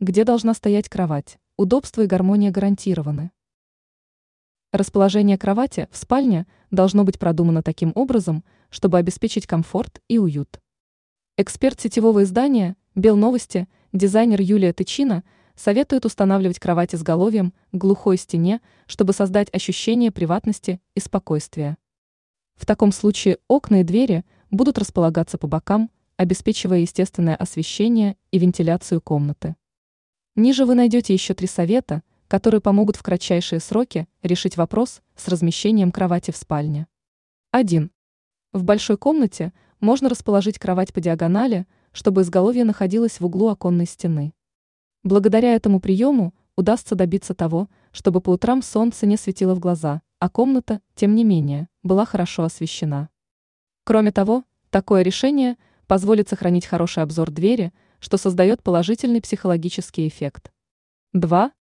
где должна стоять кровать. Удобство и гармония гарантированы. Расположение кровати в спальне должно быть продумано таким образом, чтобы обеспечить комфорт и уют. Эксперт сетевого издания «Белновости», дизайнер Юлия Тычина, советует устанавливать кровать изголовьем к глухой стене, чтобы создать ощущение приватности и спокойствия. В таком случае окна и двери будут располагаться по бокам, обеспечивая естественное освещение и вентиляцию комнаты. Ниже вы найдете еще три совета, которые помогут в кратчайшие сроки решить вопрос с размещением кровати в спальне. 1. В большой комнате можно расположить кровать по диагонали, чтобы изголовье находилось в углу оконной стены. Благодаря этому приему удастся добиться того, чтобы по утрам солнце не светило в глаза, а комната, тем не менее, была хорошо освещена. Кроме того, такое решение позволит сохранить хороший обзор двери, что создает положительный психологический эффект. 2.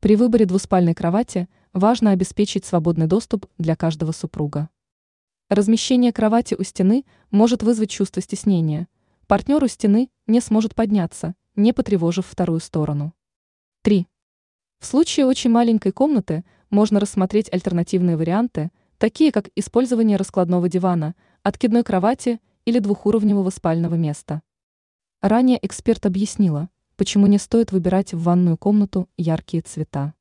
При выборе двуспальной кровати важно обеспечить свободный доступ для каждого супруга. Размещение кровати у стены может вызвать чувство стеснения. Партнер у стены не сможет подняться, не потревожив вторую сторону. 3. В случае очень маленькой комнаты можно рассмотреть альтернативные варианты, такие как использование раскладного дивана, откидной кровати или двухуровневого спального места. Ранее эксперт объяснила, почему не стоит выбирать в ванную комнату яркие цвета.